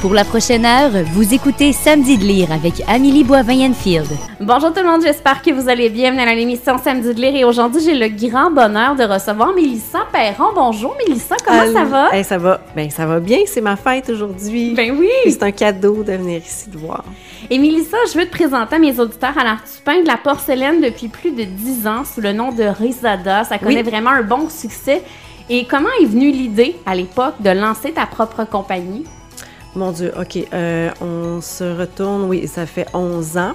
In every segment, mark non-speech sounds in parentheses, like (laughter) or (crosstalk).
Pour la prochaine heure, vous écoutez Samedi de lire avec Amélie Boivin-Enfield. Bonjour tout le monde, j'espère que vous allez bien. Bienvenue à l'émission Samedi de lire et aujourd'hui, j'ai le grand bonheur de recevoir Mélissa Perron. Bonjour Mélissa, comment Allô. ça va? Hey, ça va. Ben, ça va bien, c'est ma fête aujourd'hui. Ben oui! C'est un cadeau de venir ici te voir. Et Mélissa, je veux te présenter à mes auditeurs à l'art tu peins de la porcelaine depuis plus de 10 ans sous le nom de Rizada. Ça connaît Oui. vraiment un bon succès. Et comment est venue l'idée à l'époque de lancer ta propre compagnie? Mon Dieu, OK. euh, on se retourne, oui, ça fait 11 ans.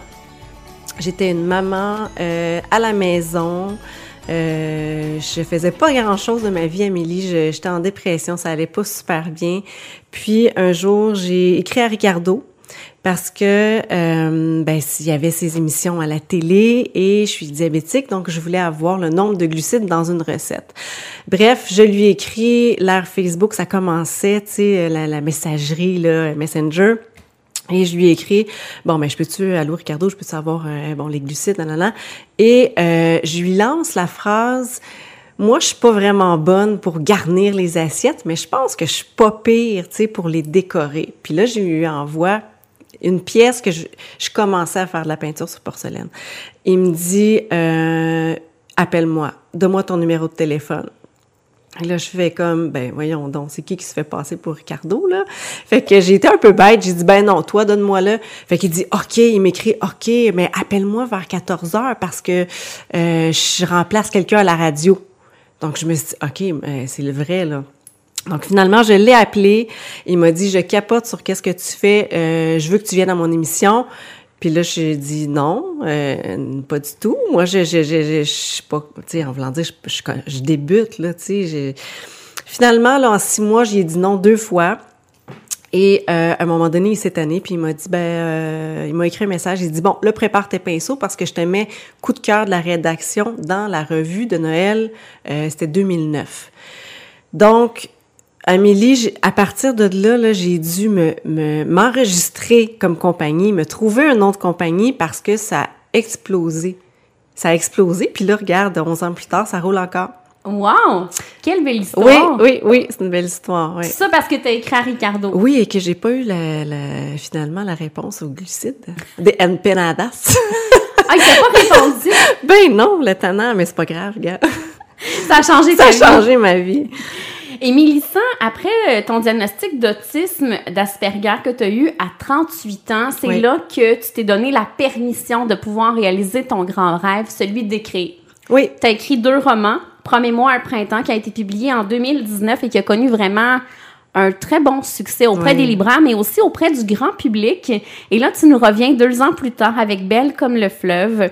J'étais une maman euh, à la maison. Euh, je faisais pas grand-chose de ma vie, Amélie. J'étais en dépression, ça allait pas super bien. Puis un jour, j'ai écrit à Ricardo parce que euh, ben il y avait ces émissions à la télé et je suis diabétique donc je voulais avoir le nombre de glucides dans une recette. Bref, je lui ai écrit l'ère Facebook, ça commençait, tu sais la, la messagerie là, Messenger. Et je lui ai écrit, bon, ben, je peux-tu, allô, Ricardo, je peux-tu avoir, euh, bon, les glucides, nanana. Et euh, je lui lance la phrase, moi, je suis pas vraiment bonne pour garnir les assiettes, mais je pense que je suis pas pire, tu sais, pour les décorer. Puis là, je lui envoie une pièce que je, commençais à faire de la peinture sur porcelaine. Il me dit, euh, appelle-moi, donne-moi ton numéro de téléphone. Et là, je fais comme, ben voyons donc, c'est qui qui se fait passer pour Ricardo, là? Fait que j'ai été un peu bête, j'ai dit, ben non, toi, donne-moi-le. Fait qu'il dit, OK, il m'écrit, OK, mais appelle-moi vers 14 heures parce que euh, je remplace quelqu'un à la radio. Donc, je me suis dit, OK, c'est le vrai, là. Donc, finalement, je l'ai appelé. Il m'a dit, je capote sur qu'est-ce que tu fais. Euh, je veux que tu viennes à mon émission. Puis là, j'ai dit non, euh, pas du tout. Moi, je, je, je, je, je suis pas, tu sais, en voulant dire, je, je, débute, là, tu sais. Finalement, là, en six mois, j'ai dit non deux fois. Et euh, à un moment donné, il s'est tanné, puis il m'a dit, ben, euh, il m'a écrit un message, il dit, bon, là, prépare tes pinceaux parce que je te mets coup de cœur de la rédaction dans la revue de Noël, euh, c'était 2009. Donc, Amélie, à partir de là, là j'ai dû me, me- m'enregistrer comme compagnie, me trouver un nom de compagnie parce que ça a explosé. Ça a explosé, puis là, regarde, 11 ans plus tard, ça roule encore. Wow! Quelle belle histoire! Oui, oui, oui, c'est une belle histoire, oui. Ça parce que tu as écrit à Ricardo. Oui, et que j'ai pas eu la, la- finalement la réponse au glucide. Des empanadas. (laughs) Ah, il t'a pas répondu! ben non, le tannant, mais c'est pas grave, gars. Ça a changé Ça ta a vie. changé ma vie. Et Mélissa, après euh, ton diagnostic d'autisme d'Asperger que tu as eu à 38 ans, c'est Oui. là que tu t'es donné la permission de pouvoir réaliser ton grand rêve, celui d'écrire. Oui, Tu as écrit deux romans, Promets-moi un printemps, qui a été publié en 2019 et qui a connu vraiment un très bon succès auprès Oui. des libraires, mais aussi auprès du grand public. Et là, tu nous reviens deux ans plus tard avec Belle comme le fleuve,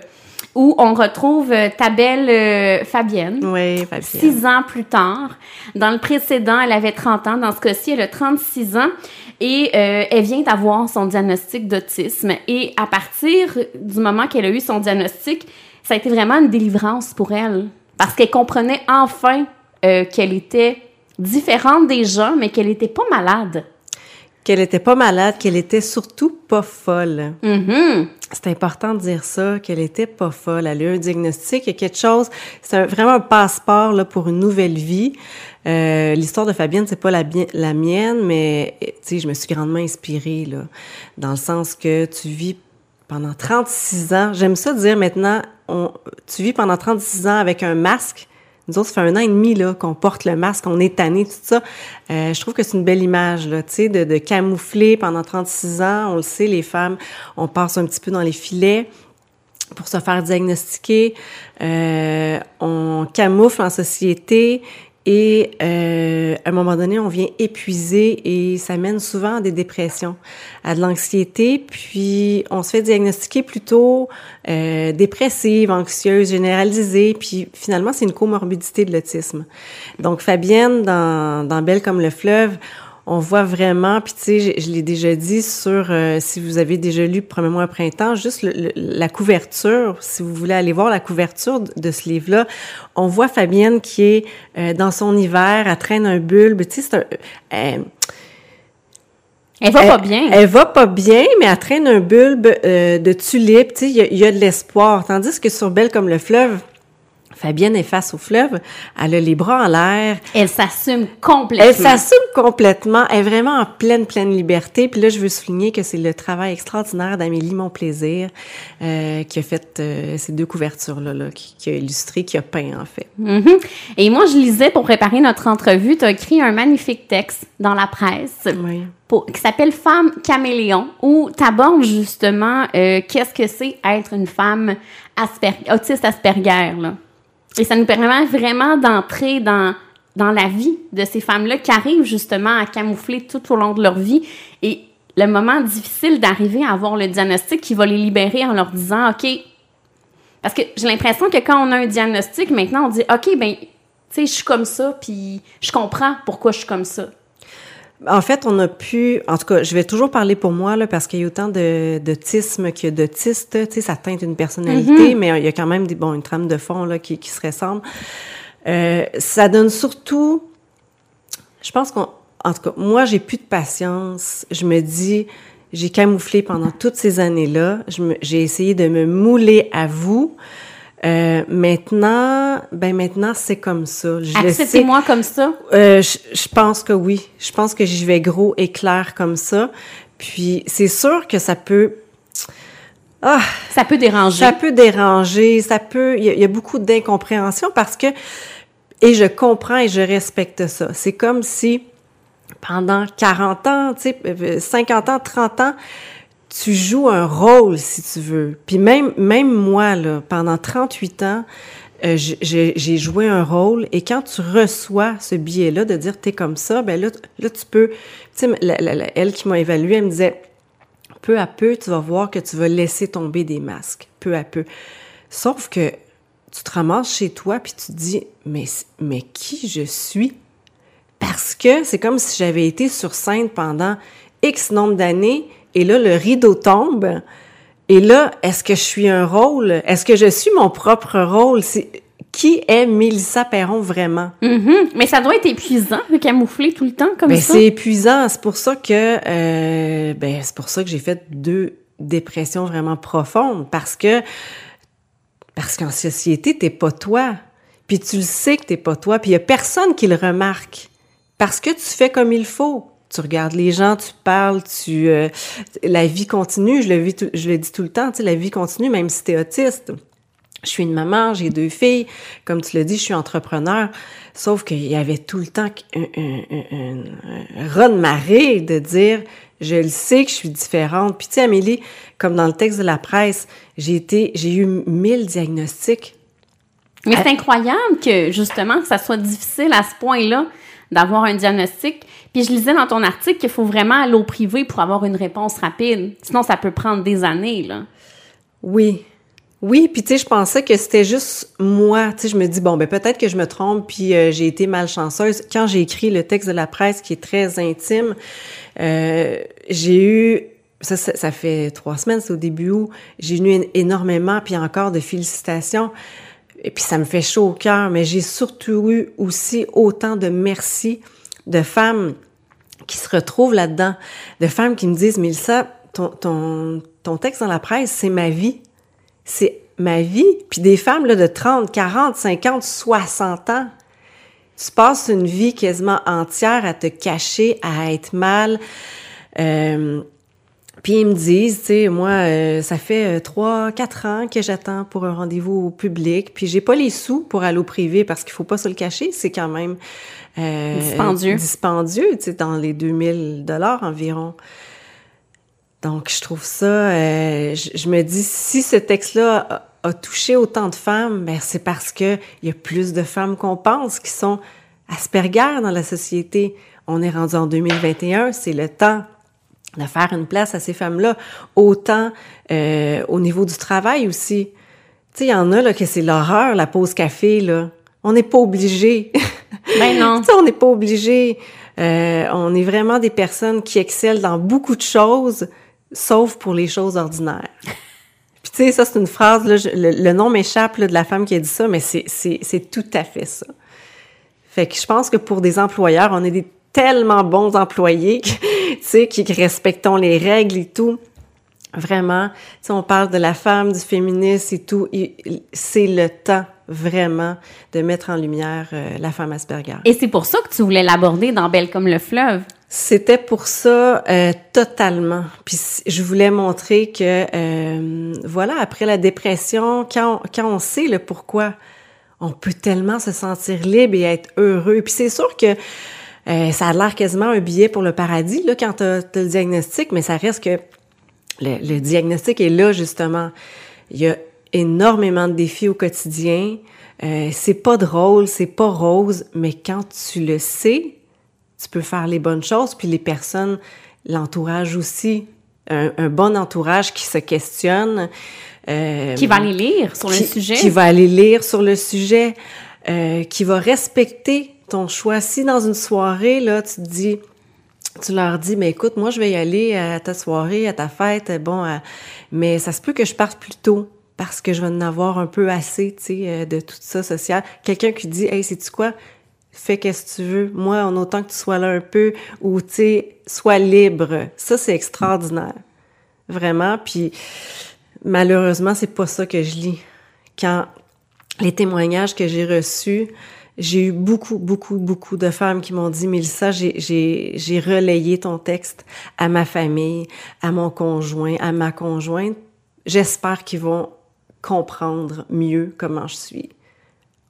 où on retrouve euh, ta belle euh, Fabienne. oui, Fabienne. Six ans plus tard. Dans le précédent, elle avait 30 ans. Dans ce cas-ci, elle a 36 ans. Et euh, elle vient d'avoir son diagnostic d'autisme. Et à partir du moment qu'elle a eu son diagnostic, ça a été vraiment une délivrance pour elle. Parce qu'elle comprenait enfin euh, qu'elle était différente des gens, mais qu'elle n'était pas malade. Qu'elle était pas malade, qu'elle était surtout pas folle. Mhm. C'est important de dire ça, qu'elle était pas folle. Elle a eu un diagnostic, il y a quelque chose, c'est vraiment un passeport là, pour une nouvelle vie. Euh, L'histoire de Fabienne, c'est pas la, la mienne, mais tu sais, je me suis grandement inspirée là, dans le sens que tu vis pendant 36 ans. J'aime ça dire maintenant, on, tu vis pendant 36 ans avec un masque. Nous autres, ça fait un an et demi là qu'on porte le masque, on est tanné, tout ça. Euh, je trouve que c'est une belle image tu sais, de, de camoufler pendant 36 ans. On le sait, les femmes, on passe un petit peu dans les filets pour se faire diagnostiquer. Euh, on camoufle en société et euh, à un moment donné, on vient épuiser et ça mène souvent à des dépressions, à de l'anxiété. Puis on se fait diagnostiquer plutôt euh, dépressive, anxieuse, généralisée. Puis finalement, c'est une comorbidité de l'autisme. Donc Fabienne, dans, dans Belle comme le fleuve, on voit vraiment, puis tu sais, je, je l'ai déjà dit sur, euh, si vous avez déjà lu Promets-moi un printemps, juste le- le- la couverture, si vous voulez aller voir la couverture de, de ce livre-là, on voit Fabienne qui est euh, dans son hiver, elle traîne un bulbe, tu sais, c'est un... euh, Elle va elle, pas bien. Elle va pas bien, mais elle traîne un bulbe de tulipe. Tu sais, il y, a- il y a de l'espoir. Tandis que sur Belle comme le fleuve, Fabienne est face au fleuve, elle a les bras en l'air. Elle s'assume complètement. Elle s'assume complètement, elle est vraiment en pleine, pleine liberté. Puis là, je veux souligner que c'est le travail extraordinaire d'Amélie Mon Plaisir euh, qui a fait euh, ces deux couvertures-là, là, qui, qui, a illustré, qui a peint, en fait. Mm-hmm. Et moi, je lisais, pour préparer notre entrevue, tu as écrit un magnifique texte dans la presse. Oui. Qui s'appelle Femme caméléon, où tu abordes justement euh, qu'est-ce que c'est être une femme asper autiste Asperger. Là. Et ça nous permet vraiment d'entrer dans, dans la vie de ces femmes-là qui arrivent justement à camoufler tout au long de leur vie. Et le moment difficile d'arriver à avoir le diagnostic qui va les libérer en leur disant, OK, parce que j'ai l'impression que quand on a un diagnostic, maintenant on dit, OK, ben, tu sais, je suis comme ça, puis je comprends pourquoi je suis comme ça. En fait, on a pu, en tout cas, je vais toujours parler pour moi là, parce qu'il y a autant de d'autisme que d'autistes. Tu sais, ça teinte une personnalité, mm -hmm. mais il y a quand même des bon une trame de fond là qui, qui se ressemble. Euh, ça donne surtout, je pense qu'on, en tout cas, moi j'ai plus de patience. Je me dis, j'ai camouflé pendant toutes ces années-là. J'ai essayé de me mouler à vous. Euh, maintenant, ben maintenant c'est comme ça. Acceptez-moi comme ça? Euh, je, je, pense que oui. Je pense que j'y vais gros et clair comme ça. Puis c'est sûr que ça peut. Ah, ça peut déranger. Ça peut déranger. Ça peut. Il y, y, a beaucoup d'incompréhension parce que et je comprends et je respecte ça. C'est comme si pendant 40 ans, tu sais, 50 ans, 30 ans, tu joues un rôle, si tu veux. Puis même, moi, là, pendant 38 ans, euh, j'ai joué un rôle et quand tu reçois ce billet-là de dire t'es comme ça, ben là, là tu peux, elle qui m'a évalué, elle me disait, peu à peu, tu vas voir que tu vas laisser tomber des masques, peu à peu. Sauf que tu te ramasses chez toi puis tu te dis, mais, mais qui je suis? Parce que c'est comme si j'avais été sur scène pendant X nombre d'années et là, le rideau tombe. Et là, est-ce que je suis un rôle? Est-ce que je suis mon propre rôle? qui est Mélissa Perron vraiment? Mm -hmm. Mais ça doit être épuisant de camoufler tout le temps comme ben, ça. C'est épuisant. C'est pour ça que euh, ben c'est pour ça que j'ai fait deux dépressions vraiment profondes parce que parce qu'en société t'es pas toi. Puis tu le sais que t'es pas toi. Puis il y a personne qui le remarque parce que tu fais comme il faut tu regardes les gens, tu parles, tu euh, la vie continue, je le vis je le dis tout le temps, tu sais la vie continue même si tu es autiste. Je suis une maman, j'ai deux filles, comme tu l'as dit, je suis entrepreneur, sauf qu'il y avait tout le temps un, un, un, un de marée de dire je le sais que je suis différente. Puis tu sais Amélie, comme dans le texte de la presse, j'ai été j'ai eu mille diagnostics. Mais c'est incroyable que justement que ça soit difficile à ce point-là d'avoir un diagnostic. Puis je lisais dans ton article qu'il faut vraiment aller au privé pour avoir une réponse rapide. Sinon, ça peut prendre des années, là. Oui. Oui, puis tu sais, je pensais que c'était juste moi. Tu sais, je me dis, bon, ben peut-être que je me trompe, puis euh, j'ai été malchanceuse. Quand j'ai écrit le texte de la presse qui est très intime, euh, j'ai eu ça, ça, ça, fait trois semaines, c'est au début où j'ai eu énormément, puis encore de félicitations. Et puis ça me fait chaud au cœur, mais j'ai surtout eu aussi autant de merci de femmes qui se retrouvent là-dedans, de femmes qui me disent, Mélissa, ton, ton, ton texte dans la presse, c'est ma vie. C'est ma vie. Puis des femmes là, de 30, 40, 50, 60 ans. Tu passes une vie quasiment entière à te cacher, à être mal. Euh, puis ils me disent, tu sais, moi, euh, ça fait trois, quatre ans que j'attends pour un rendez-vous public, puis j'ai pas les sous pour aller au privé parce qu'il faut pas se le cacher, c'est quand même euh, dispendieux, dispendieux, tu sais, dans les 2000 dollars environ. Donc je trouve ça, euh, je, je, me dis si ce texte-là a, a, touché autant de femmes, ben c'est parce que il y a plus de femmes qu'on pense qui sont Asperger dans la société. On est rendu en 2021, c'est le temps de faire une place à ces femmes-là, autant euh, au niveau du travail aussi. Tu sais, il y en a là que c'est l'horreur, la pause café, là. On n'est pas obligé. (laughs) Ben non. tu sais, on n'est pas obligé. Euh, on est vraiment des personnes qui excellent dans beaucoup de choses, sauf pour les choses ordinaires. Puis tu sais, ça c'est une phrase, là, je, le, le, nom m'échappe de la femme qui a dit ça, mais c'est tout à fait ça. Fait que je pense que pour des employeurs, on est des tellement bons employés, (laughs) tu sais, qui respectons les règles et tout. Vraiment, tu sais, on parle de la femme, du féminisme et tout. C'est le temps vraiment de mettre en lumière euh, la femme Asperger. Et c'est pour ça que tu voulais l'aborder dans Belle comme le fleuve. C'était pour ça euh, totalement. Puis je voulais montrer que euh, voilà, après la dépression, quand on, quand on sait le pourquoi, on peut tellement se sentir libre et être heureux. Puis c'est sûr que euh, ça a l'air quasiment un billet pour le paradis là quand tu as, le diagnostic, mais ça reste que le, le, diagnostic est là justement. Il y a énormément de défis au quotidien. Euh, c'est pas drôle, c'est pas rose, mais quand tu le sais, tu peux faire les bonnes choses, puis les personnes, l'entourage aussi, un, un, bon entourage qui se questionne. Euh, qui va aller lire sur qui, le sujet. Qui va aller lire sur le sujet, euh, qui va respecter ton choix. Si dans une soirée, là, tu te dis, tu leur dis, mais écoute, moi, je vais y aller à ta soirée, à ta fête, bon, à... mais ça se peut que je parte plus tôt parce que je vais en avoir un peu assez, tu sais, de tout ça social. Quelqu'un qui dit, hey, sais-tu quoi? fais qu'est-ce que tu veux. Moi, en autant que tu sois là un peu, ou tu sais, sois libre. Ça, c'est extraordinaire. Vraiment. Puis, malheureusement, c'est pas ça que je lis. Quand les témoignages que j'ai reçus, j'ai eu beaucoup, beaucoup, beaucoup de femmes qui m'ont dit, Mélissa, j'ai relayé ton texte à ma famille, à mon conjoint, à ma conjointe. J'espère qu'ils vont comprendre mieux comment je suis.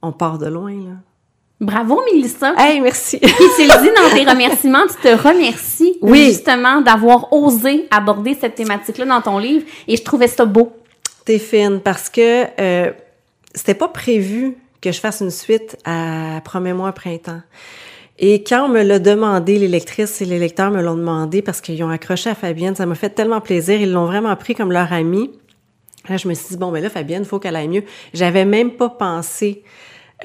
On part de loin, là. Bravo, Mélissa. Hey, merci. (laughs) Puis tu le dis dans tes remerciements, tu te remercies oui. justement d'avoir osé aborder cette thématique-là dans ton livre et je trouvais ça beau. T'es fine parce que euh, c'était pas prévu que je fasse une suite à Promets-moi printemps. Et quand on me l'a demandé, les lectrices et les lecteurs me l'ont demandé parce qu'ils ont accroché à Fabienne, ça m'a fait tellement plaisir. Ils l'ont vraiment pris comme leur amie. Là, je me suis dit, bon, ben là, Fabienne, faut qu'elle aille mieux. J'avais même pas pensé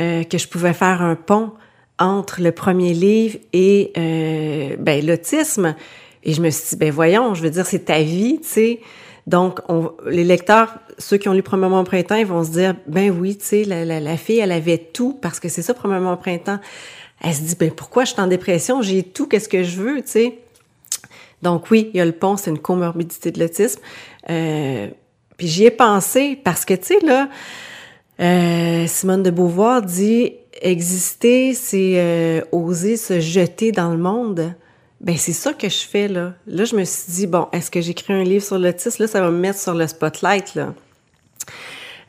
euh, que je pouvais faire un pont entre le premier livre et euh, ben, l'autisme. Et je me suis dit, ben voyons, je veux dire, c'est ta vie, tu sais. Donc, on, les lecteurs, ceux qui ont lu Premièrement au printemps, ils vont se dire, ben oui, tu sais, la, la, la, fille, elle avait tout, parce que c'est ça, Premièrement au printemps. Elle se dit, ben pourquoi je suis en dépression? J'ai tout, qu'est-ce que je veux, tu sais? Donc oui, il y a le pont, c'est une comorbidité de l'autisme. Euh, puis j'y ai pensé parce que, tu sais, là, euh, Simone de Beauvoir dit exister, c'est euh, oser se jeter dans le monde. Ben c'est ça que je fais là. Là, je me suis dit bon, est-ce que j'écris un livre sur l'autisme Là, ça va me mettre sur le spotlight là.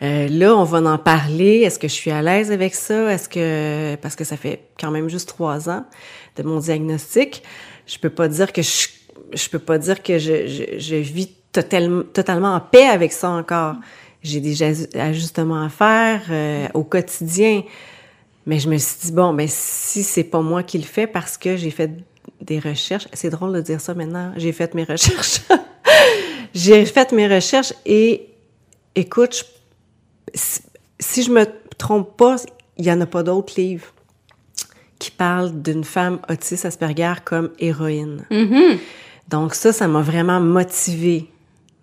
Euh, là, on va en parler. Est-ce que je suis à l'aise avec ça? Est-ce que parce que ça fait quand même juste trois ans de mon diagnostic, je peux pas dire que je je peux pas dire que je, je, je vis totalement totalement en paix avec ça encore j'ai des ajustements à faire euh, au quotidien. Mais je me suis dit, bon, ben si c'est pas moi qui le fais parce que j'ai fait des recherches, c'est drôle de dire ça maintenant, j'ai fait mes recherches. (laughs) j'ai fait mes recherches et écoute, je, si je me trompe pas, il y en a pas d'autres livres qui parlent d'une femme autiste Asperger comme héroïne. Mm-hmm. Donc ça, ça m'a vraiment motivée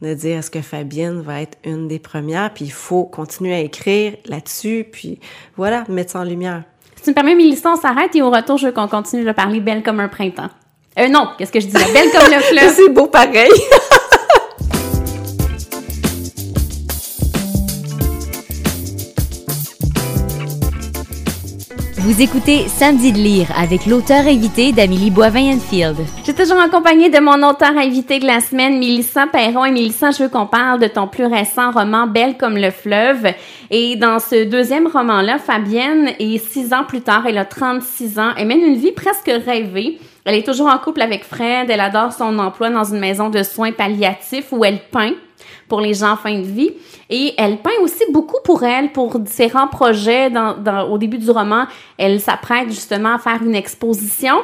de dire est-ce que Fabienne va être une des premières, puis il faut continuer à écrire là-dessus, puis voilà, mettre ça en lumière. Tu me permets, Mélissa, on s'arrête et au retour, je veux qu'on continue de parler belle comme un printemps. Euh, non, qu'est-ce que je dis? Belle comme le (laughs) fleuve. C'est beau pareil. (laughs) Vous écoutez Samedi de lire avec l'auteur invité d'Amélie Boivin-Enfield. Suis toujours accompagnée de mon auteur invité de la semaine, Mélissa Perron. Et Mélissa, je veux qu'on parle de ton plus récent roman, Belle comme le fleuve. Et dans ce deuxième roman-là, Fabienne, et six ans plus tard, elle a 36 ans, elle mène une vie presque rêvée. Elle est toujours en couple avec Fred, elle adore son emploi dans une maison de soins palliatifs où elle peint pour les gens en fin de vie. Et elle peint aussi beaucoup pour elle, pour différents projets. Dans, dans, au début du roman, elle s'apprête justement à faire une exposition.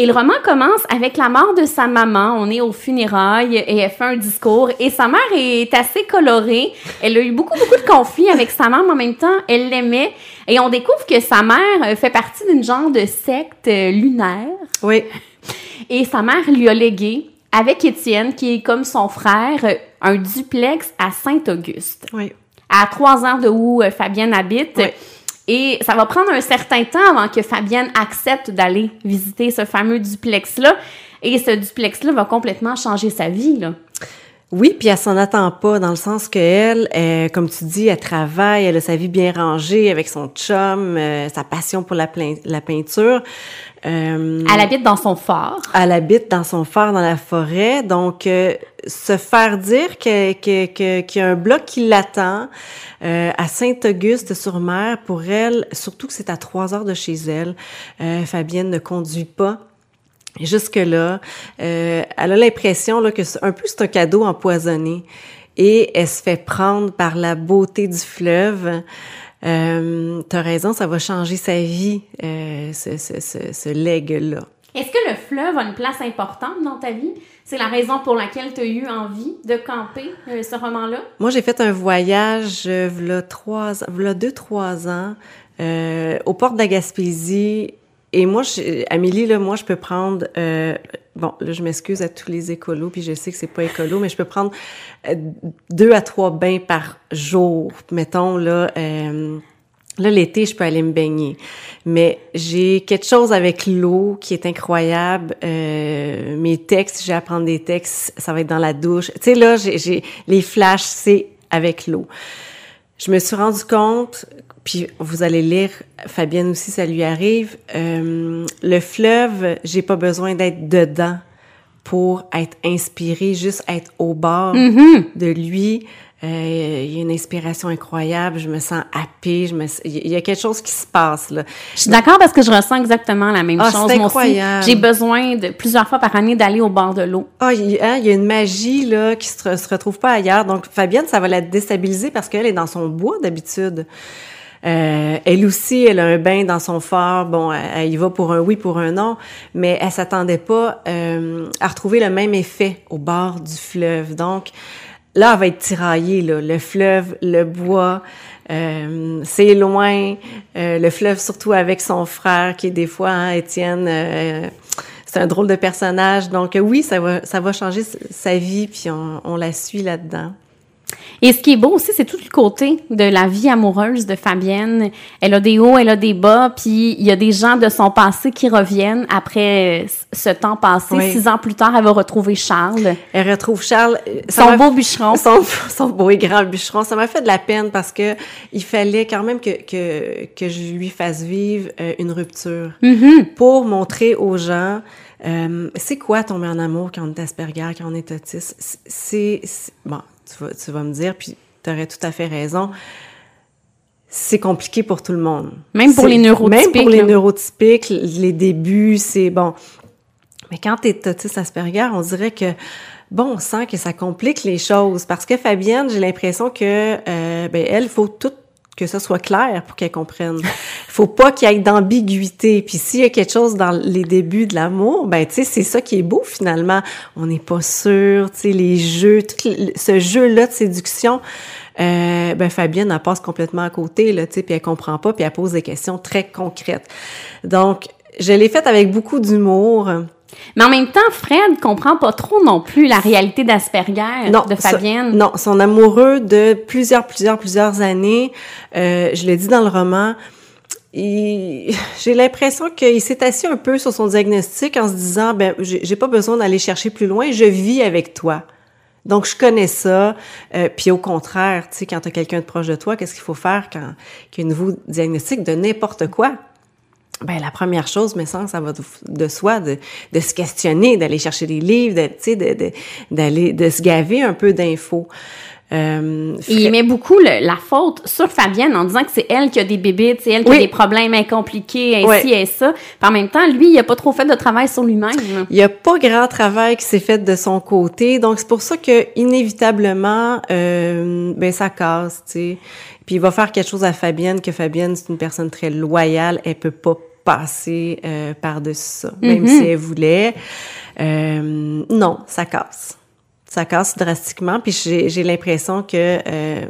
Et le roman commence avec la mort de sa maman. On est au funérailles et elle fait un discours. Et sa mère est assez colorée. Elle a eu beaucoup, beaucoup de conflits avec sa mère, mais en même temps, elle l'aimait. Et on découvre que sa mère fait partie d'une genre de secte lunaire. Oui. Et sa mère lui a légué avec Étienne, qui est comme son frère, un duplex à Saint-Auguste. Oui. À trois heures de où euh, Fabienne habite. Oui. Et ça va prendre un certain temps avant que Fabienne accepte d'aller visiter ce fameux duplex-là. Et ce duplex-là va complètement changer sa vie, là. Oui, puis elle s'en attend pas, dans le sens qu'elle, elle, comme tu dis, elle travaille, elle a sa vie bien rangée avec son chum, euh, sa passion pour la, la peinture. Euh, elle habite dans son phare. Elle habite dans son phare dans la forêt, donc euh, se faire dire qu'il y a un bloc qui l'attend euh, à Saint-Auguste-sur-Mer, pour elle, surtout que c'est à trois heures de chez elle, Fabienne ne conduit pas. Jusque-là, euh, elle a l'impression là, que c'est un peu c'est un cadeau empoisonné et elle se fait prendre par la beauté du fleuve. Euh, T'as raison, ça va changer sa vie, euh, ce, ce, ce, ce legs-là. Est-ce que le fleuve a une place importante dans ta vie? C'est la raison pour laquelle tu as eu envie de camper euh, ce roman-là? Moi, j'ai fait un voyage, euh, v'là trois, v'là deux, trois ans, euh, aux portes de la Gaspésie, et moi, je, Amélie, là, moi, je peux prendre, euh, bon, là, je m'excuse à tous les écolos, puis je sais que c'est pas écolo, mais je peux prendre euh, deux à trois bains par jour. Mettons, là, euh, là, l'été, je peux aller me baigner. Mais j'ai quelque chose avec l'eau qui est incroyable. Euh, mes textes, j'ai à prendre des textes, ça va être dans la douche. Tu sais, là, j'ai les flashs, c'est avec l'eau. Je me suis rendu compte puis vous allez lire, Fabienne aussi, ça lui arrive. Euh, le fleuve, j'ai pas besoin d'être dedans pour être inspirée, juste être au bord mm-hmm. de lui. Euh, il y a une inspiration incroyable, je me sens happée, je me, il y a quelque chose qui se passe là. Je suis d'accord parce que je ressens exactement la même ah, chose. C'est incroyable. J'ai besoin de plusieurs fois par année d'aller au bord de l'eau. Ah, il, y a une magie là qui se, se retrouve pas ailleurs. Donc Fabienne, ça va la déstabiliser parce qu'elle est dans son bois d'habitude. Euh, elle aussi, elle a un bain dans son phare. Bon, elle, y va pour un oui, pour un non, mais elle s'attendait pas euh, à retrouver le même effet au bord du fleuve. Donc, là, elle va être tiraillée. Là. Le fleuve, le bois, euh, c'est loin. le fleuve, surtout avec son frère, qui est des fois, hein, Étienne c'est un drôle de personnage. Donc oui, ça va, ça va changer sa vie, puis on, on la suit là-dedans. Et ce qui est beau aussi, c'est tout le côté de la vie amoureuse de Fabienne. Elle a des hauts, elle a des bas, puis il y a des gens de son passé qui reviennent après ce temps passé. Six ans plus tard, elle va retrouver Charles. Elle retrouve Charles. Euh, son beau bûcheron. (laughs) Son, son, beau et grand bûcheron. Ça m'a fait de la peine parce que il fallait quand même que, que, que je lui fasse vivre euh, une rupture mm-hmm. pour montrer aux gens euh, c'est quoi tomber en amour quand on est Asperger, quand on est autiste? C'est bon tu vas, tu vas me dire, puis tu aurais tout à fait raison, c'est compliqué pour tout le monde. Même pour les neurotypiques. Même pour les neurotypiques, les débuts, c'est bon. Mais quand tu es autiste Asperger, on dirait que bon, on sent que ça complique les choses parce que Fabienne, j'ai l'impression que euh, ben elle faut tout que ça soit clair pour qu'elle comprenne. Faut pas qu'il y ait d'ambiguïté. Puis s'il y a quelque chose dans les débuts de l'amour, ben tu sais, c'est ça qui est beau finalement. On n'est pas sûr, tu sais, les jeux, tout ce jeu-là de séduction. Euh, ben Fabienne elle passe complètement à côté là, tu sais, puis elle comprend pas, puis elle pose des questions très concrètes. Donc, je l'ai faite avec beaucoup d'humour. Mais en même temps, Fred comprend pas trop non plus la réalité d'Asperger de Fabienne. non, son amoureux de plusieurs, plusieurs, plusieurs années. Euh, je l'ai dit dans le roman. (laughs) J'ai l'impression qu'il s'est assis un peu sur son diagnostic en se disant, ben, j'ai pas besoin d'aller chercher plus loin, je vis avec toi. Donc, je connais ça. Euh, puis au contraire, tu sais, quand tu as quelqu'un de proche de toi, qu'est-ce qu'il faut faire quand il y a un nouveau diagnostic de n'importe quoi? Ben la première chose, mais ça, ça va de, soi, de, de se questionner, d'aller chercher des livres, d'aller de, de, se gaver un peu d'infos. Euh, il met beaucoup la faute sur Fabienne en disant que c'est elle qui a des bébés, c'est elle qui a des problèmes incompliqués, ainsi et ça. Puis en même temps, lui, il a pas trop fait de travail sur lui-même. Il y a pas grand travail qui s'est fait de son côté, donc c'est pour ça que inévitablement, euh, ben ça casse, tu sais. Puis il va faire quelque chose à Fabienne que Fabienne c'est une personne très loyale, elle peut pas passer euh, par-dessus ça, même mm-hmm. si elle voulait. Euh, non, ça casse. Ça casse drastiquement. Puis j'ai l'impression que euh,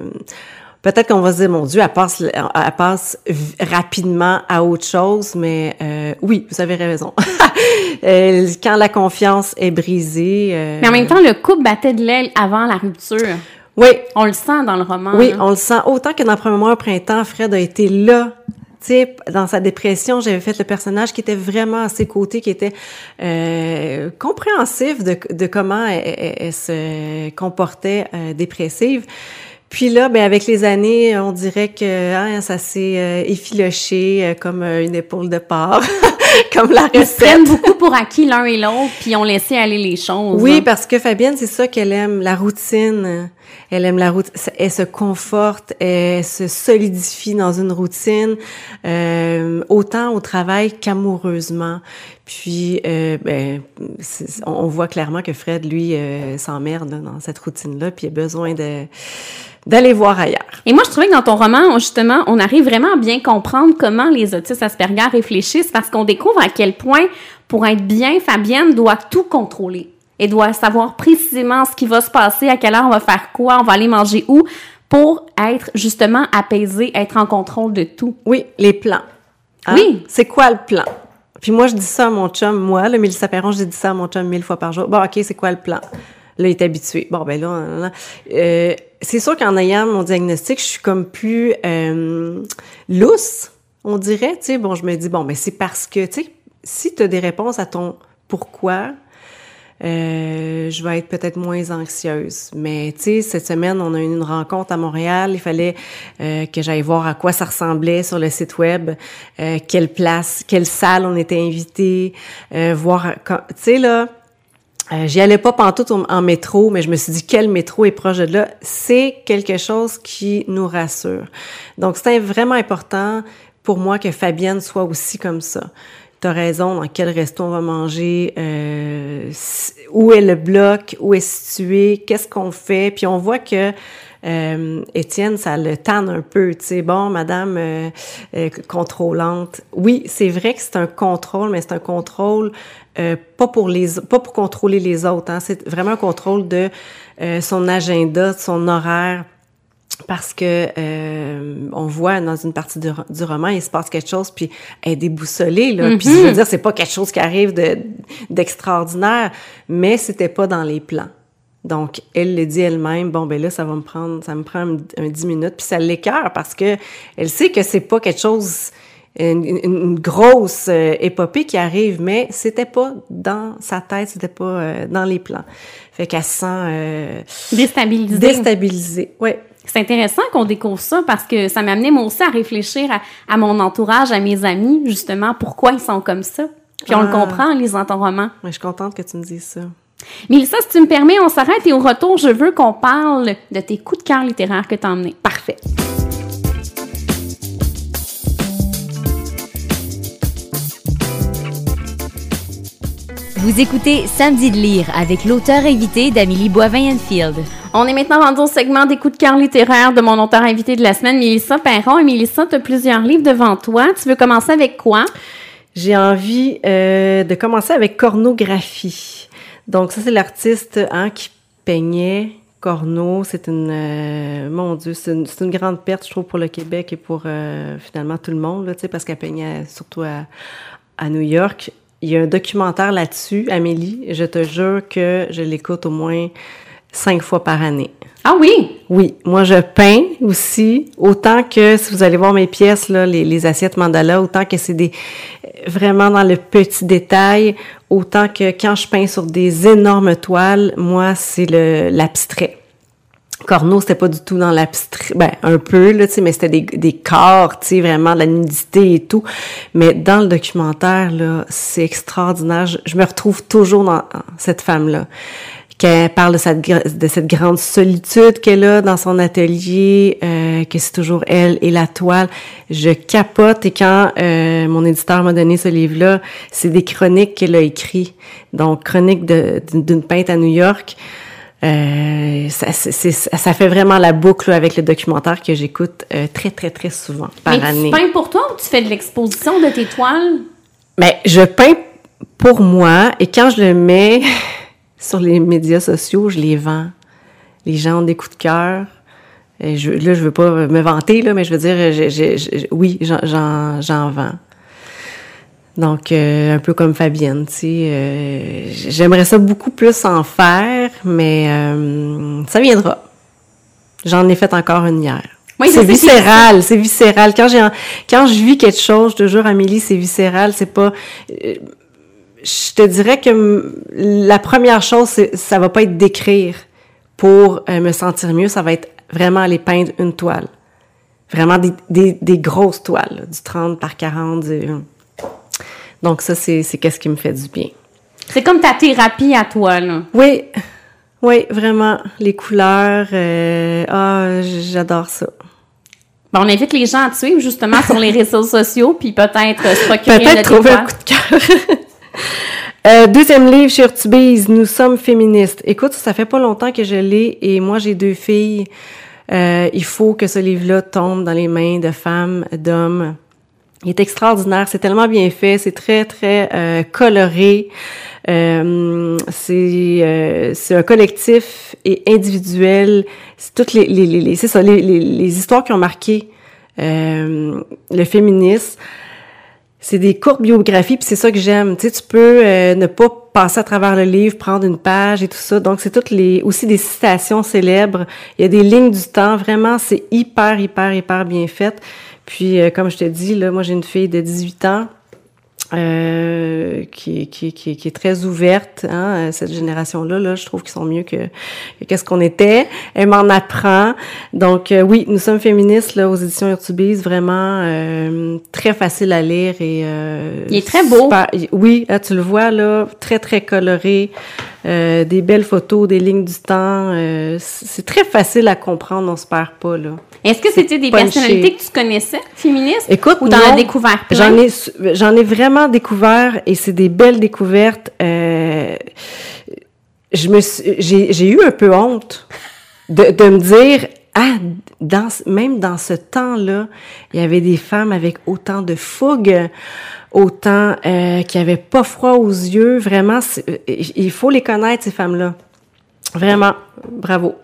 peut-être qu'on va se dire, mon Dieu, elle passe, elle passe rapidement à autre chose, mais euh, oui, vous avez raison. (laughs) Quand la confiance est brisée. Euh, mais en même temps, le couple battait de l'aile avant la rupture. Oui. On le sent dans le roman. Oui, on le sent. Autant que dans le premier mois au printemps, Fred a été là Dans sa dépression, j'avais fait le personnage qui était vraiment à ses côtés, qui était euh, compréhensif de, comment elle, se comportait euh, dépressive. Puis là, ben avec les années, on dirait que hein, ça s'est euh, effiloché comme une épaule de porc, (laughs) (laughs) comme la recette. Ils prennent beaucoup pour acquis l'un et l'autre, puis on laissé aller les choses. Oui, parce que Fabienne, c'est ça qu'elle aime, la routine. Elle aime la routine. Elle se conforte, elle se solidifie dans une routine, autant au travail qu'amoureusement. Puis, ben, on voit clairement que Fred, lui, s'emmerde dans cette routine-là, puis il a besoin de d'aller voir ailleurs. Et moi, je trouvais que dans ton roman, justement, on arrive vraiment à bien comprendre comment les autistes Asperger réfléchissent parce qu'on découvre à quel point, pour être bien, Fabienne doit tout contrôler. Elle doit savoir précisément ce qui va se passer, à quelle heure on va faire quoi, on va aller manger où, pour être justement apaisée, être en contrôle de tout. Oui, les plans. Hein? Oui. C'est quoi le plan? Puis moi, je dis ça à mon chum, moi, le Mélissa Perron, je dis ça à mon chum mille fois par jour. Bon, OK, c'est quoi le plan? Là, il est habitué. Bon, ben là, euh, c'est sûr qu'en ayant mon diagnostic, je suis comme plus euh, lousse, on dirait. Tu sais, bon, je me dis, bon, mais c'est parce que, tu sais, si tu as des réponses à ton pourquoi, euh, je vais être peut-être moins anxieuse. Mais tu sais, cette semaine, on a eu une rencontre à Montréal. Il fallait euh, que j'aille voir à quoi ça ressemblait sur le site web, euh, quelle place, quelle salle on était invité, euh, voir. Tu sais là, euh, j'y allais pas pantoute en métro, mais je me suis dit quel métro est proche de là? C'est quelque chose qui nous rassure. Donc, c'est vraiment important pour moi que Fabienne soit aussi comme ça. T'as raison, dans quel resto on va manger, euh, où est le bloc, où est situé, qu'est-ce qu'on fait? Puis on voit que euh, Étienne, ça le tanne un peu. Tu sais, bon, madame euh, euh, contrôlante. Oui, c'est vrai que c'est un contrôle, mais c'est un contrôle euh, pas pour les pas pour contrôler les autres. Hein. C'est vraiment un contrôle de euh, son agenda, de son horaire. Parce que euh, on voit dans une partie du, du, roman, il se passe quelque chose, puis elle est déboussolée. Là. Puis je veux mm-hmm. dire, c'est pas quelque chose qui arrive de d'extraordinaire, mais c'était pas dans les plans. Donc, elle le dit elle-même, bon, ben là, ça va me prendre, ça me prend un, dix minutes, puis ça l'écœure parce que elle sait que c'est pas quelque chose une, grosse euh, épopée qui arrive, mais c'était pas dans sa tête, c'était pas euh, dans les plans. Fait qu'elle se sent euh, déstabilisée. Déstabilisée, ouais. C'est intéressant qu'on découvre ça parce que ça m'a amené moi aussi à réfléchir à, mon entourage, à mes amis, justement, pourquoi ils sont comme ça. Puis on le ah. comprend en lisant ton roman. je suis contente que tu me dises ça. Mélissa, si tu me permets, on s'arrête et au retour, je veux qu'on parle de tes coups de cœur littéraires que tu as emmenés. Parfait. Vous écoutez Samedi de lire avec l'auteur invité d'Amélie Boivin-Enfield. On est maintenant rendu au segment des coups de cœur littéraires de mon auteur invité de la semaine, Mélissa Perron. Et Mélissa, tu as plusieurs livres devant toi. Tu veux commencer avec quoi? J'ai envie euh, de commencer avec cornographie. Donc ça, c'est l'artiste hein, qui peignait Corneau, c'est une, euh, mon Dieu, c'est une, grande perte, je trouve, pour le Québec et pour euh, finalement tout le monde, là, parce qu'elle peignait surtout à, à New York. Il y a un documentaire là-dessus, Amélie. Je te jure que je l'écoute au moins cinq fois par année. Ah oui? Oui. Moi, je peins aussi. Autant que, si vous allez voir mes pièces, là, les, les assiettes mandala, autant que c'est des, vraiment dans le petit détail, autant que quand je peins sur des énormes toiles, moi, c'est le, l'abstrait. Corneau, c'était pas du tout dans l'abstrait, ben un peu là, tu sais, mais c'était des, des corps, tu sais, vraiment de la nudité et tout. Mais dans le documentaire là, c'est extraordinaire. Je, me retrouve toujours dans cette femme là, qu'elle parle de cette de cette grande solitude qu'elle a dans son atelier, euh, que c'est toujours elle et la toile. Je capote et quand euh, mon éditeur m'a donné ce livre là, c'est des chroniques qu'elle a écrit, donc chroniques d'une peintre à New York. Euh, ça, ça, fait vraiment la boucle avec le documentaire que j'écoute euh, très, très, très souvent par Mais année. Tu peins pour toi ou tu fais de l'exposition de tes toiles? Mais je peins pour moi et quand je le mets sur les médias sociaux, je les vends. Les gens ont des coups de cœur. Et je, là, je veux pas me vanter, là, mais je veux dire, oui, j'en vends. Donc, euh, un peu comme Fabienne, tu sais. Euh, j'aimerais ça beaucoup plus en faire, mais euh, ça viendra. J'en ai fait encore une hier. Oui, c'est je viscéral, c'est viscéral. Quand j'ai, quand je vis quelque chose, je te jure, Amélie, c'est viscéral. C'est pas. Euh, je te dirais que la première chose, ça va pas être d'écrire pour euh, me sentir mieux. Ça va être vraiment aller peindre une toile. Vraiment des, des, des grosses toiles, là, du 30 par 40. du- Donc ça, c'est, qu'est-ce qui me fait du bien. C'est comme ta thérapie à toi, là. Oui, oui, vraiment. Les couleurs, euh, ah, j'adore ça. Bon, on invite les gens à te suivre justement sur les (laughs) réseaux sociaux, puis peut-être euh, se procurer Peut-être trouver un coup de cœur. (laughs) Euh, deuxième livre chez Urtubise, Nous sommes féministes. Écoute, ça fait pas longtemps que je l'ai et moi j'ai deux filles. Euh, il faut que ce livre-là tombe dans les mains de femmes, d'hommes. Il est extraordinaire, c'est tellement bien fait, c'est très très euh, coloré. Euh, c'est euh, un collectif et individuel. C'est toutes les, les, les, ça les, les, les histoires qui ont marqué euh, le féminisme. C'est des courtes biographies, puis c'est ça que j'aime. Tu sais, tu peux euh, ne pas passer à travers le livre, prendre une page et tout ça. Donc, c'est toutes les aussi des citations célèbres. Il y a des lignes du temps. Vraiment, c'est hyper, hyper, hyper bien fait. Puis, euh, comme je te dis, là, moi, j'ai une fille de 18 ans euh, qui, qui, qui, qui est très ouverte. Hein, cette génération-là, là, je trouve qu'ils sont mieux que, que qu'est-ce qu'on était. Elle m'en apprend. Donc, euh, oui, nous sommes féministes là, aux éditions Urtubise, vraiment euh, très facile à lire et Il est très beau. super- oui, là, tu le vois là, très très coloré, des belles photos, des lignes du temps. c'est très facile à comprendre, on se perd pas là. Est-ce que c'était des punché. personnalités que tu connaissais, féministes? Écoute, ou t'en as découvert plein? J'en ai, su- j'en ai vraiment découvert et c'est des belles découvertes. Euh, j'ai, eu un peu honte de, me dire, ah, dans, même dans ce temps-là, il y avait des femmes avec autant de fougue, autant euh, qui avaient pas froid aux yeux. Vraiment, c'est- il faut les connaître ces femmes-là. Vraiment, bravo.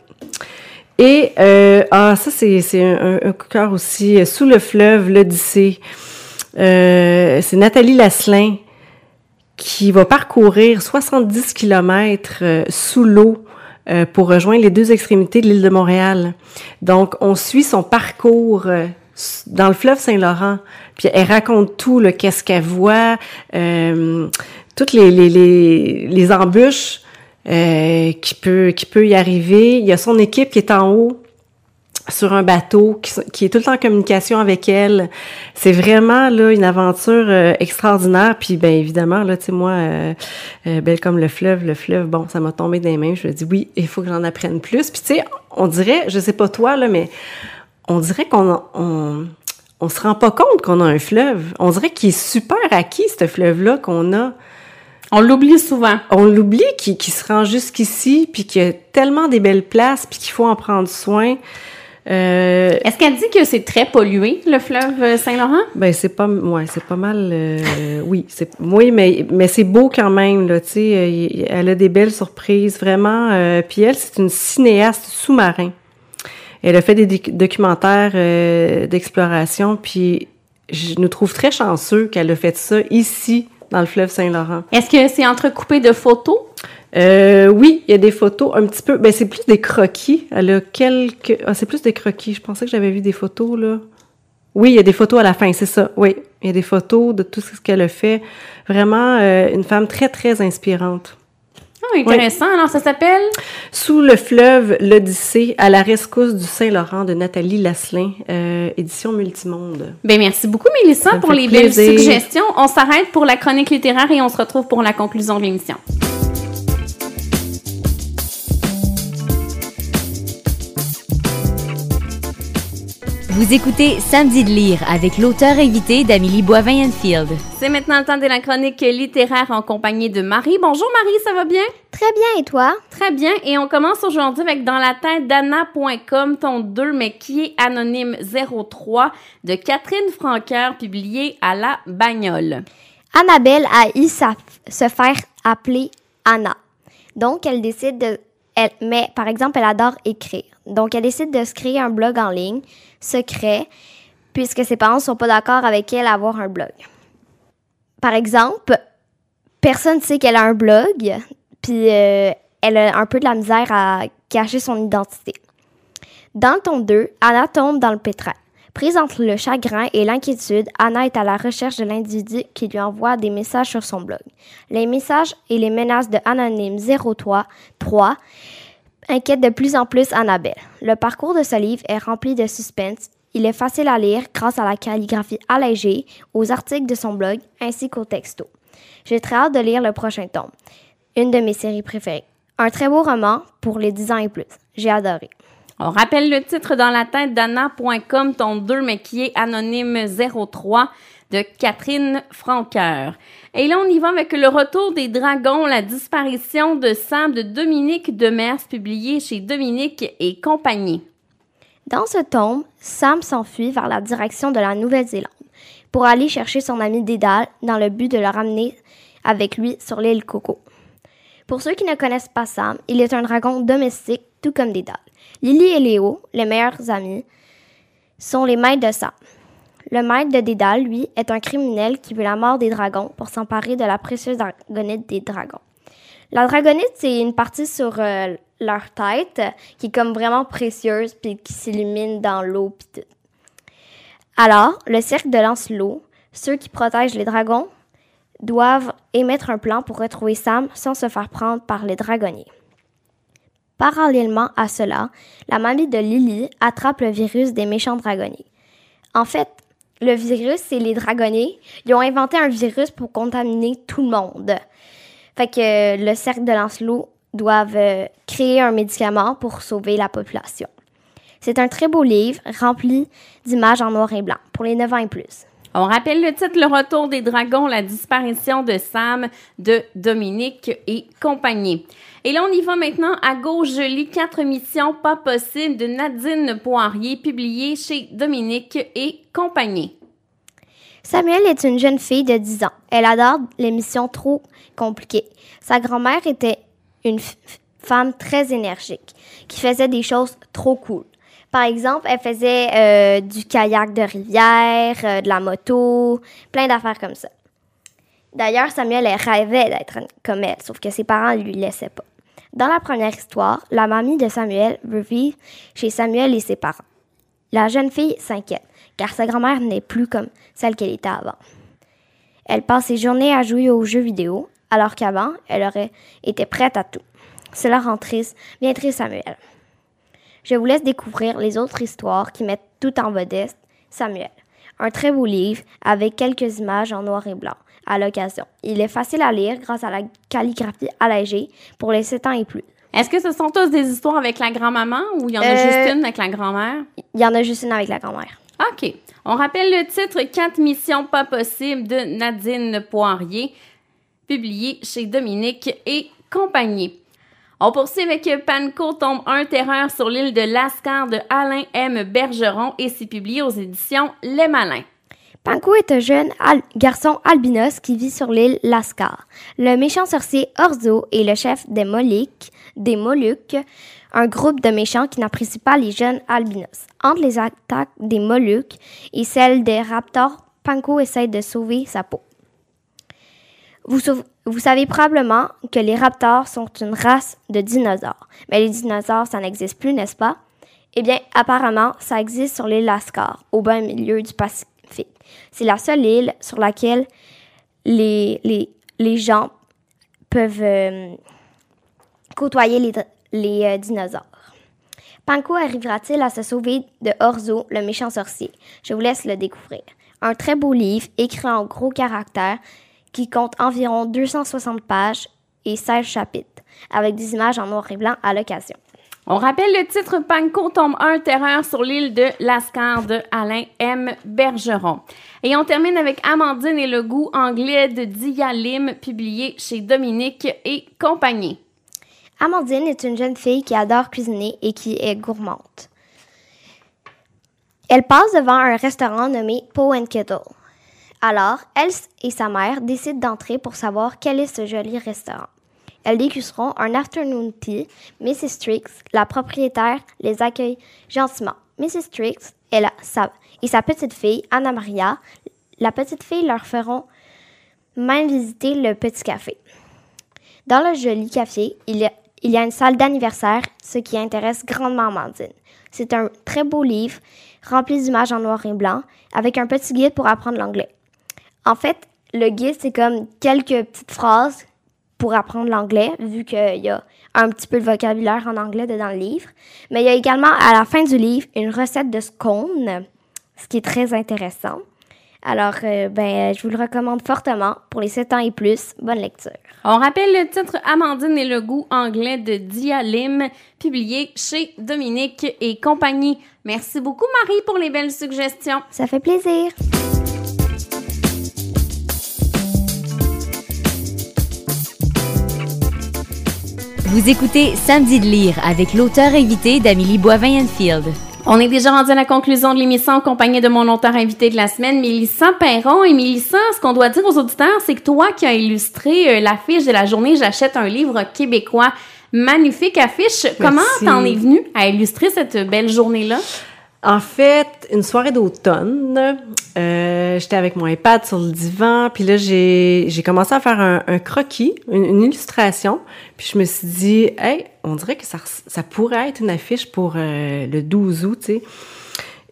Et euh, ah ça c'est un, un, cœur aussi euh, sous le fleuve l'Odyssée. Euh, c'est Nathalie Lasselin qui va parcourir 70 kilomètres euh, sous l'eau euh, pour rejoindre les deux extrémités de l'île de Montréal. Donc on suit son parcours dans le fleuve Saint-Laurent. Puis elle raconte tout, le qu'est-ce qu'elle voit, euh, toutes les, les, les, les embûches euh, qui peut qui peut y arriver. Il y a son équipe qui est en haut sur un bateau qui, qui est tout le temps en communication avec elle. C'est vraiment là une aventure euh, extraordinaire. Puis ben évidemment là, tu sais moi, euh, euh, belle comme le fleuve, le fleuve, bon, ça m'a tombé des mains. Je me dis oui, il faut que j'en apprenne plus. Puis tu sais, on dirait, je sais pas toi là, mais on dirait qu'on on, on se rend pas compte qu'on a un fleuve. On dirait qu'il est super acquis ce fleuve là qu'on a On l'oublie souvent. on l'oublie qui, qui se rend jusqu'ici, puis qu'il y a tellement des belles places, puis qu'il faut en prendre soin. Euh, Est-ce qu'elle dit que c'est très pollué, le fleuve euh, Saint-Laurent? ben c'est pas, ouais, c'est pas mal. euh, oui, c'est, oui, mais mais c'est beau quand même là. Tu sais, elle a des belles surprises, vraiment. euh, puis elle, c'est une cinéaste sous-marin. Elle a fait des doc- documentaires d'exploration, puis je nous trouve très chanceux qu'elle a fait ça ici dans le fleuve Saint-Laurent. Est-ce que c'est entrecoupé de photos? Euh, oui, il y a des photos un petit peu. Ben, c'est plus des croquis. Elle a quelques. Ah, c'est plus des croquis. Je pensais que j'avais vu des photos, là. Oui, il y a des photos à la fin, c'est ça. Oui, il y a des photos de tout ce qu'elle a fait. Vraiment, euh, une femme très, très inspirante. Ah, intéressant. Alors, ça s'appelle? Sous le fleuve, l'Odyssée, à la rescousse du Saint-Laurent de Nathalie Lasselin, euh, édition Multimonde. Ben, merci beaucoup, Mélissa, pour les belles suggestions. On s'arrête pour la chronique littéraire et on se retrouve pour la conclusion de l'émission. Vous écoutez Samedi de lire avec l'auteur invité d'Amélie Boivin-Enfield. C'est maintenant le temps de la chronique littéraire en compagnie de Marie. Bonjour Marie, ça va bien? Très bien, et toi? Très bien. Et on commence aujourd'hui avec Dans la tête d'Anna.com, ton 2, mais qui est anonyme 03 de Catherine Franqueur, publié à la bagnole. Annabelle a eu sa- se faire appeler Anna. Donc, elle décide de... Elle, mais, par exemple, elle adore écrire. Donc, elle décide de se créer un blog en ligne, secret, puisque ses parents sont pas d'accord avec elle à avoir un blog. Par exemple, personne ne sait qu'elle a un blog, puis euh, elle a un peu de la misère à cacher son identité. Dans le tome 2, Anna tombe dans le pétrin. Prise entre le chagrin et l'inquiétude, Anna est à la recherche de l'individu qui lui envoie des messages sur son blog. Les messages et les menaces de Anonyme 03 3 inquiètent de plus en plus Annabelle. Le parcours de ce livre est rempli de suspense. Il est facile à lire grâce à la calligraphie allégée, aux articles de son blog ainsi qu'aux textos. J'ai très hâte de lire le prochain tome, une de mes séries préférées. Un très beau roman pour les 10 ans et plus. J'ai adoré. On rappelle le titre dans la tête d'Anna.com, ton 2, mais qui est Anonyme 03 de Catherine Franqueur. Et là, on y va avec le retour des dragons, la disparition de Sam de Dominique Demers, publié chez Dominique et compagnie. Dans ce tome, Sam s'enfuit vers la direction de la Nouvelle-Zélande pour aller chercher son ami Dédale dans le but de le ramener avec lui sur l'île Coco. Pour ceux qui ne connaissent pas Sam, il est un dragon domestique tout comme Dédale. Lily et Léo, les meilleurs amis, sont les maîtres de Sam. Le maître de Dédale, lui, est un criminel qui veut la mort des dragons pour s'emparer de la précieuse dragonite des dragons. La dragonite, c'est une partie sur euh, leur tête qui est comme vraiment précieuse puis qui s'illumine dans l'eau. Alors, le cirque de Lancelot, ceux qui protègent les dragons, doivent émettre un plan pour retrouver Sam sans se faire prendre par les dragonniers. Parallèlement à cela, la mamie de Lily attrape le virus des méchants dragonniers. En fait, le virus, c'est les dragonniers. Ils ont inventé un virus pour contaminer tout le monde. Fait que le cercle de Lancelot doivent euh, créer un médicament pour sauver la population. C'est un très beau livre rempli d'images en noir et blanc pour les 9 ans et plus. On rappelle le titre Le Retour des Dragons, la disparition de Sam de Dominique et compagnie. Et là, on y va maintenant à gauche. Je lis quatre missions pas possibles de Nadine Poirier, publiée chez Dominique et compagnie. Samuel est une jeune fille de 10 ans. Elle adore les missions trop compliquées. Sa grand-mère était une femme très énergique qui faisait des choses trop cool. Par exemple, elle faisait euh, du kayak de rivière, euh, de la moto, plein d'affaires comme ça. D'ailleurs, Samuel rêvait d'être comme elle, sauf que ses parents ne lui laissaient pas. Dans la première histoire, la mamie de Samuel veut vivre chez Samuel et ses parents. La jeune fille s'inquiète, car sa grand-mère n'est plus comme celle qu'elle était avant. Elle passe ses journées à jouer aux jeux vidéo, alors qu'avant, elle aurait été prête à tout. Cela rend triste, bien triste Samuel. Je vous laisse découvrir les autres histoires qui mettent tout en vedette Samuel. Un très beau livre avec quelques images en noir et blanc à l'occasion. Il est facile à lire grâce à la calligraphie allégée pour les 7 ans et plus. Est-ce que ce sont tous des histoires avec la grand-maman ou il y en a Euh, juste une avec la grand-mère? Il y en a juste une avec la grand-mère. OK. On rappelle le titre Quatre missions pas possibles de Nadine Poirier, publié chez Dominique et compagnie. On poursuit avec Panko tombe 1 Terreur sur l'île de Lascar de Alain M. Bergeron et c'est publié aux éditions Les Malins. Panko est un jeune garçon albinos qui vit sur l'île Lascar. Le méchant sorcier Orzo est le chef des Moluques, des Moluques, un groupe de méchants qui n'apprécient pas les jeunes albinos. Entre les attaques des Moluques et celles des raptors, Panko essaie de sauver sa peau. Vous, vous savez probablement que les raptors sont une race de dinosaures. Mais les dinosaures, ça n'existe plus, n'est-ce pas? Eh bien, apparemment, ça existe sur l'île Lascar, au bas milieu du Pacifique. C'est la seule île sur laquelle les, gens peuvent euh, côtoyer les, les euh, dinosaures. Panko arrivera-t-il à se sauver de Orzo, le méchant sorcier? Je vous laisse le découvrir. Un très beau livre, écrit en gros caractères, qui compte environ 260 pages et 16 chapitres, avec des images en noir et blanc à l'occasion. On rappelle le titre Panko tombe 1 Terreur sur l'île de Lascar de Alain M. Bergeron. Et on termine avec Amandine et le goût anglais de Dialim, publié chez Dominique et compagnie. Amandine est une jeune fille qui adore cuisiner et qui est gourmande. Elle passe devant un restaurant nommé Poe and Kettle. Alors, elle et sa mère décident d'entrer pour savoir quel est ce joli restaurant. Elles dégusteront un afternoon tea. Mrs. Trix, la propriétaire, les accueille gentiment. Mrs. Trix et, sa petite fille, Anna Maria, la petite fille leur feront même visiter le petit café. Dans le joli café, il y a, il y a une salle d'anniversaire, ce qui intéresse grandement Amandine. C'est un très beau livre, rempli d'images en noir et blanc, avec un petit guide pour apprendre l'anglais. En fait, le guide, c'est comme quelques petites phrases pour apprendre l'anglais, vu qu'il y a un petit peu de vocabulaire en anglais dans le livre. Mais il y a également, à la fin du livre, une recette de scone, ce qui est très intéressant. Alors, euh, ben, je vous le recommande fortement pour les 7 ans et plus. Bonne lecture. On rappelle le titre Amandine et le goût anglais de Dialim, publié chez Dominique et compagnie. Merci beaucoup, Marie, pour les belles suggestions. Ça fait plaisir. Vous écoutez Samedi de lire avec l'auteur invité d'Amélie Boivin-Enfield. On est déjà rendu à la conclusion de l'émission en compagnie de mon auteur invité de la semaine, Mélissa Perron. Et Mélissa, ce qu'on doit dire aux auditeurs, c'est que toi qui as illustré euh, l'affiche de la journée J'achète un livre québécois. Magnifique affiche. Comment t'en es venu à illustrer cette belle journée-là? En fait, une soirée d'automne, euh, j'étais avec mon iPad sur le divan, puis là, j'ai, commencé à faire un, croquis, une, illustration, puis je me suis dit, hey, on dirait que ça, ça pourrait être une affiche pour euh, le 12 août, tu sais.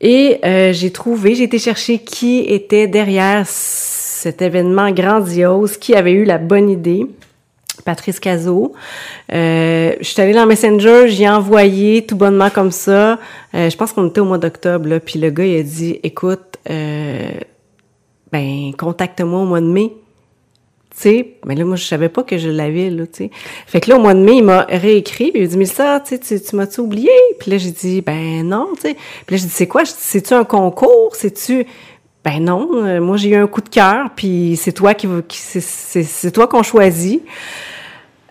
Et euh, j'ai trouvé, j'ai été chercher qui était derrière cet événement grandiose, qui avait eu la bonne idée. Patrice Cazot. Euh, je suis allée dans Messenger, j'y ai envoyé tout bonnement comme ça. Euh, je pense qu'on était au mois d'octobre, puis le gars, il a dit, écoute, euh, ben, contacte-moi au mois de mai. Tu sais, mais là, moi, je savais pas que je l'avais, là, tu sais. Fait que là, au mois de mai, il m'a réécrit, puis il a dit, mais ça, tu tu m'as-tu oublié? Puis là, j'ai dit, ben non, tu sais. Puis là, j'ai dit, c'est quoi? C'est-tu un concours? C'est-tu... Ben non, moi j'ai eu un coup de cœur, puis c'est toi qui, qui c'est toi qu'on choisit.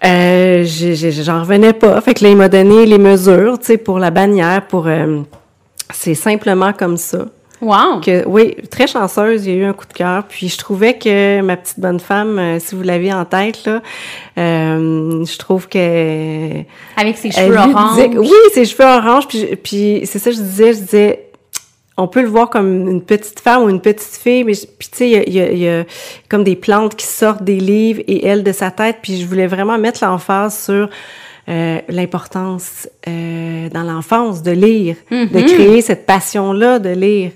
Euh, j'en revenais pas. Fait que là, il m'a donné les mesures, tu sais, pour la bannière, pour... Euh, c'est simplement comme ça. Wow! Que, oui, très chanceuse, il y a eu un coup de cœur. Puis je trouvais que ma petite bonne femme, euh, si vous l'avez en tête, là, euh, je trouve que... Avec ses cheveux orange. oui, ses cheveux orange. Puis, puis c'est ça que je disais, je disais on peut le voir comme une petite femme ou une petite fille, mais puis tu sais, il y a, y a, comme des plantes qui sortent des livres et elle de sa tête. Puis je voulais vraiment mettre l'emphase sur euh, l'importance euh, dans l'enfance de lire, de Mm-hmm. créer cette passion-là de lire.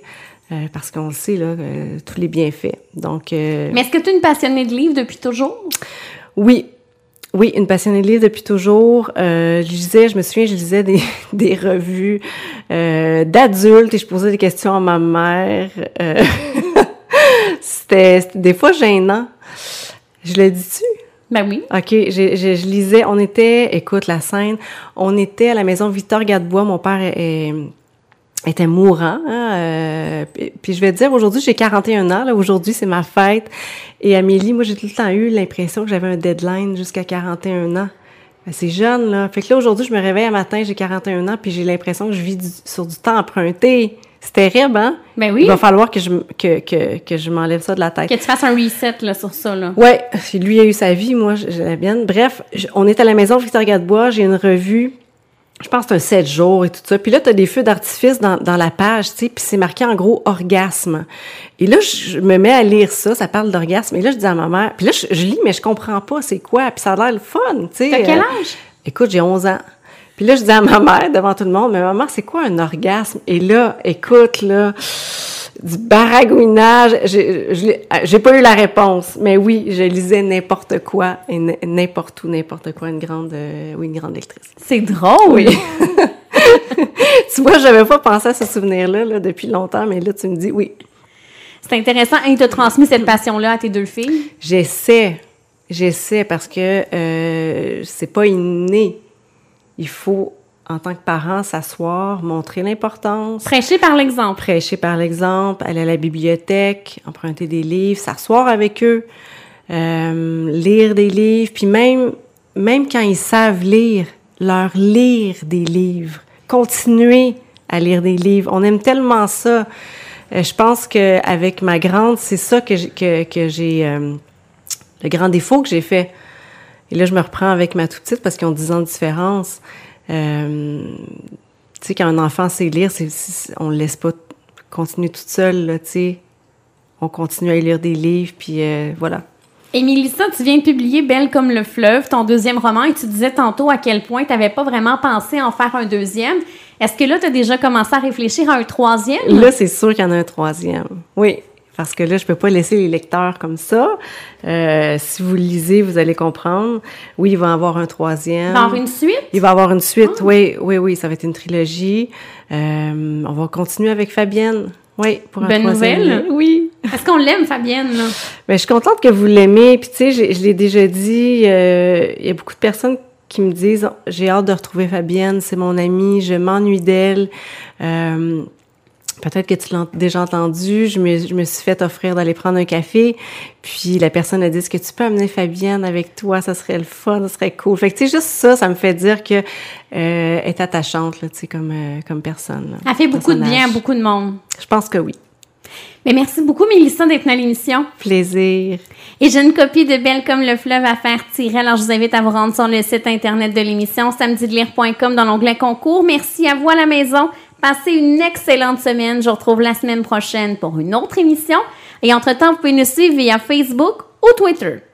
Euh, parce qu'on le sait, là, tous les bienfaits. Donc, euh, Mais est-ce que tu es une passionnée de livres depuis toujours? oui, oui, une passionnée de livres depuis toujours. Euh, je lisais, je me souviens, je lisais des, (laughs) des revues euh, d'adultes et je posais des questions à ma mère. Euh, (laughs) c'était des fois gênant. Je le dis-tu? Ben oui. OK, j'ai- je lisais, on était, écoute la scène, on était à la maison Victor Gadebois, mon père est- est- était mourant. hein, euh, puis, puis je vais te dire, aujourd'hui, j'ai 41 ans. Là, aujourd'hui, c'est ma fête. Et Amélie, moi, j'ai tout le temps eu l'impression que j'avais un deadline jusqu'à 41 ans. Ben, C'est jeune, là. Fait que là, aujourd'hui, je me réveille un matin, j'ai 41 ans, puis j'ai l'impression que je vis du- sur du temps emprunté. C'est terrible, hein? Ben oui. Il va falloir que je, que, que, que je m'enlève ça de la tête. Que tu fasses un reset là, sur ça. Là. Ouais, lui a eu sa vie, moi j'ai la mienne. Bref, je- on est à la maison Victor Gadebois, j'ai une revue, je pense que c'est un 7 jours et tout ça. Puis là, tu as des feux d'artifice dans, dans la page, tu sais, puis c'est marqué en gros orgasme. Et là, je me mets à lire ça, ça parle d'orgasme. Et là, je dis à ma mère, puis là, je, je lis, mais je comprends pas c'est quoi. Puis ça a l'air le fun, tu sais. T'as quel Euh, âge? Écoute, j'ai 11 ans. Puis là, je dis à ma mère, devant tout le monde, mais maman, c'est quoi un orgasme? Et là, écoute, là, du baragouinage, j'ai l'ai- j'ai pas eu la réponse, mais oui, je lisais n'importe quoi, et n'importe où, n'importe quoi, une grande, euh, oui, une grande lectrice. C'est drôle. Oui. (laughs) tu vois, j'avais pas pensé à ce souvenir-là, là, depuis longtemps, mais là, tu me dis, oui, C'est intéressant. Et il t'a transmis cette passion-là à tes deux filles? j'essaie, j'essaie, parce que euh, c'est pas inné. Il faut, en tant que parent, s'asseoir, montrer l'importance, Prêcher par l'exemple. prêcher par l'exemple, aller à la bibliothèque, emprunter des livres, s'asseoir avec eux, euh, lire des livres, puis même, même quand ils savent lire, leur lire des livres, continuer à lire des livres. On aime tellement ça. Euh, je pense que avec ma grande, c'est ça que j'ai, que, que j'ai euh, le grand défaut que j'ai fait. Et là, je me reprends avec ma toute petite parce qu'ils ont 10 ans de différence. Euh, tu sais, quand un enfant sait lire, c'est, on le laisse pas continuer toute seule, là, tu sais. On continue à lire des livres, puis euh, voilà. Mélissa, tu viens de publier Belle comme le fleuve, ton deuxième roman, et tu disais tantôt à quel point tu n'avais pas vraiment pensé en faire un deuxième. Est-ce que là, tu as déjà commencé à réfléchir à un troisième? Là, c'est sûr qu'il y en a un troisième. Oui. Parce que là, je peux pas laisser les lecteurs comme ça. Euh, si vous lisez, vous allez comprendre. Oui, il va y avoir un troisième. Il va y avoir une suite? Il va y avoir une suite, ah. oui, oui, oui. Ça va être une trilogie. Euh, on va continuer avec Fabienne. Oui, pour un Bonne nouvelle? Oui. Est-ce qu'on l'aime, Fabienne? Là? Ben, je suis contente que vous l'aimez. Puis, tu sais, je, l'ai déjà dit, euh, il y a beaucoup de personnes qui me disent j'ai hâte de retrouver Fabienne, c'est mon amie, je m'ennuie d'elle. Euh, Peut-être que tu l'as déjà entendu. Je me, je me suis fait offrir d'aller prendre un café. Puis la personne a dit Est-ce que tu peux amener Fabienne avec toi? Ça serait le fun, ça serait cool. Fait que, tu sais, juste ça, ça me fait dire que euh, est attachante, là, tu sais, comme, euh, comme personne. Elle fait beaucoup de bien à beaucoup de monde. Je pense que oui. Mais merci beaucoup, Mélissa, d'être dans l'émission. Plaisir. Et j'ai une copie de Belle comme le fleuve à faire tirer. Alors, je vous invite à vous rendre sur le site Internet de l'émission, samedilire.com, dans l'onglet concours. Merci à vous à la maison. Passez une excellente semaine. Je vous retrouve la semaine prochaine pour une autre émission. Et entre-temps, vous pouvez nous suivre via Facebook ou Twitter.